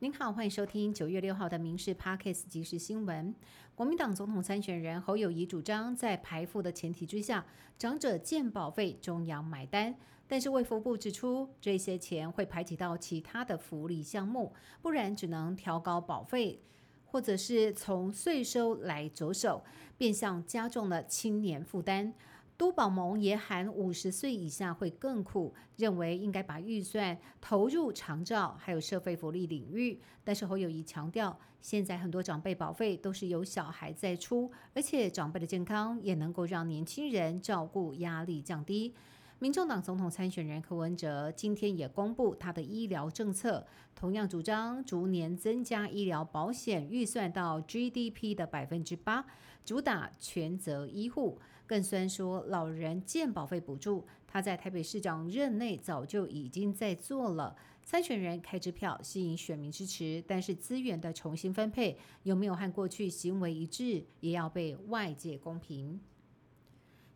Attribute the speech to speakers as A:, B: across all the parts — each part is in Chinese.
A: 您好，欢迎收听九月六号的《民事 Parkes》即时新闻。国民党总统参选人侯友谊主张，在排富的前提之下，长者健保费中央买单。但是卫福部指出，这些钱会排挤到其他的福利项目，不然只能调高保费，或者是从税收来着手，变相加重了青年负担。都宝盟也喊五十岁以下会更苦，认为应该把预算投入长照还有社会福利领域。但是侯友谊强调，现在很多长辈保费都是由小孩在出，而且长辈的健康也能够让年轻人照顾压力降低。民众党总统参选人柯文哲今天也公布他的医疗政策，同样主张逐年增加医疗保险预算到 GDP 的百分之八，主打全责医护，更虽说老人健保费补助，他在台北市长任内早就已经在做了。参选人开支票吸引选民支持，但是资源的重新分配有没有和过去行为一致，也要被外界公平。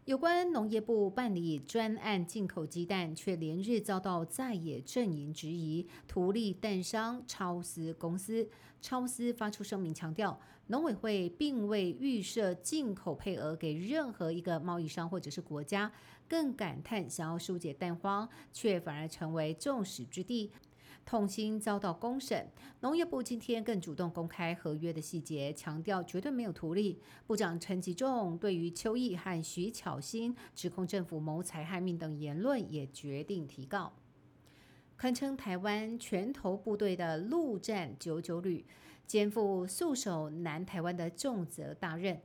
A: 有关农业部办理专案进口鸡蛋，却连日遭到在野阵营质疑。图利蛋商超思公司超思发出声明，强调农委会并未预设进口配额给任何一个贸易商或者是国家，更感叹想要疏解蛋荒，却反而成为众矢之的。痛心遭到公审，农业部今天更主动公开合约的细节，强调绝对没有图利。部长陈吉仲对于邱毅和徐巧芯指控政府谋财害命等言论，也决定提告。堪称台湾拳头部队的陆战九九旅，肩负戍守南台湾的重责大任。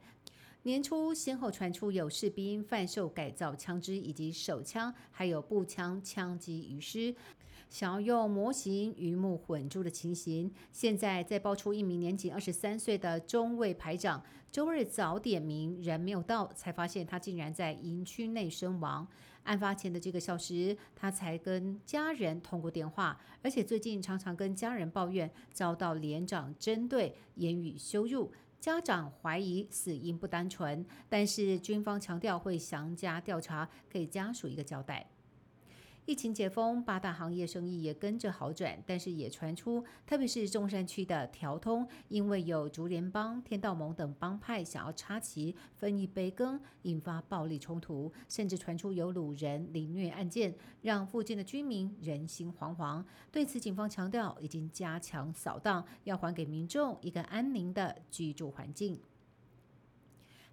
A: 年初先后传出有士兵贩售改造枪支以及手枪，还有步枪枪击遗失。想要用模型鱼目混珠的情形，现在再爆出一名年仅二十三岁的中尉排长，周日早点名人没有到，才发现他竟然在营区内身亡。案发前的这个小时，他才跟家人通过电话，而且最近常常跟家人抱怨遭到连长针对言语羞辱，家长怀疑死因不单纯，但是军方强调会详加调查，给家属一个交代。疫情解封，八大行业生意也跟着好转，但是也传出，特别是中山区的调通，因为有竹联帮、天道盟等帮派想要插旗分一杯羹，引发暴力冲突，甚至传出有掳人凌虐案件，让附近的居民人心惶惶。对此，警方强调已经加强扫荡，要还给民众一个安宁的居住环境。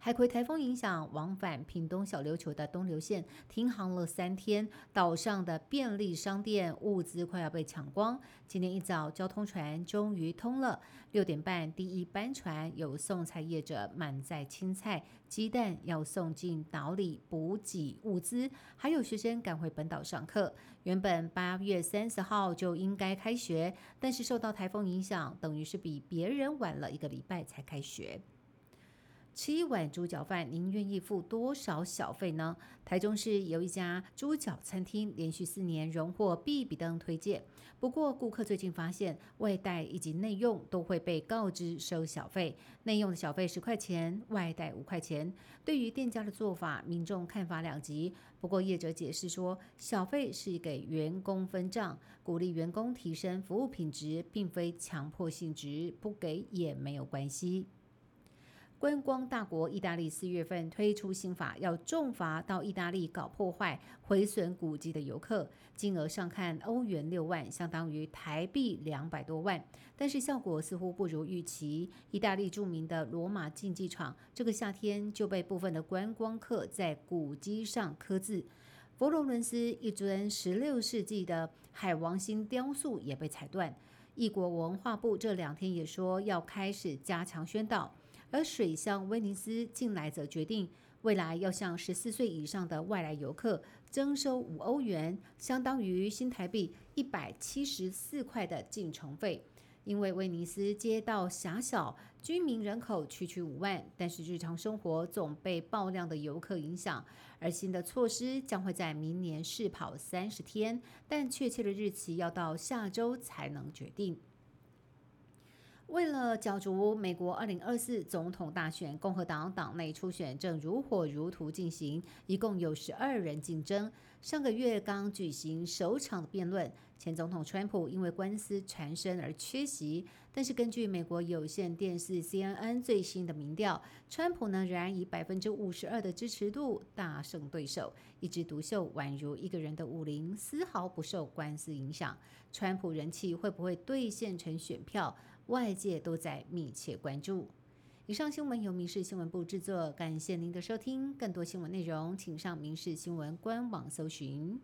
A: 海葵台风影响，往返屏东小琉球的东流线停航了三天，岛上的便利商店物资快要被抢光。今天一早，交通船终于通了。六点半，第一班船有送菜业者满载青菜、鸡蛋要送进岛里补给物资，还有学生赶回本岛上课。原本八月三十号就应该开学，但是受到台风影响，等于是比别人晚了一个礼拜才开学。吃一碗猪脚饭，您愿意付多少小费呢？台中市有一家猪脚餐厅，连续四年荣获必比登推荐。不过，顾客最近发现外带以及内用都会被告知收小费，内用的小费十块钱，外带五块钱。对于店家的做法，民众看法两极。不过，业者解释说，小费是给员工分账，鼓励员工提升服务品质，并非强迫性质，不给也没有关系。观光大国意大利四月份推出新法，要重罚到意大利搞破坏、毁损古迹的游客，金额上看欧元六万，相当于台币两百多万。但是效果似乎不如预期。意大利著名的罗马竞技场，这个夏天就被部分的观光客在古迹上刻字。佛罗伦斯一尊十六世纪的海王星雕塑也被踩断。异国文化部这两天也说要开始加强宣导。而水乡威尼斯近来则决定，未来要向十四岁以上的外来游客征收五欧元，相当于新台币一百七十四块的进城费。因为威尼斯街道狭小，居民人口区区五万，但是日常生活总被爆量的游客影响。而新的措施将会在明年试跑三十天，但确切的日期要到下周才能决定。为了角逐美国二零二四总统大选，共和党党内初选正如火如荼进行，一共有十二人竞争。上个月刚举行首场辩论，前总统川普因为官司缠身而缺席。但是根据美国有线电视 CNN 最新的民调，川普呢仍然以百分之五十二的支持度大胜对手，一枝独秀，宛如一个人的武林，丝毫不受官司影响。川普人气会不会兑现成选票？外界都在密切关注。以上新闻由民事新闻部制作，感谢您的收听。更多新闻内容，请上民事新闻官网搜寻。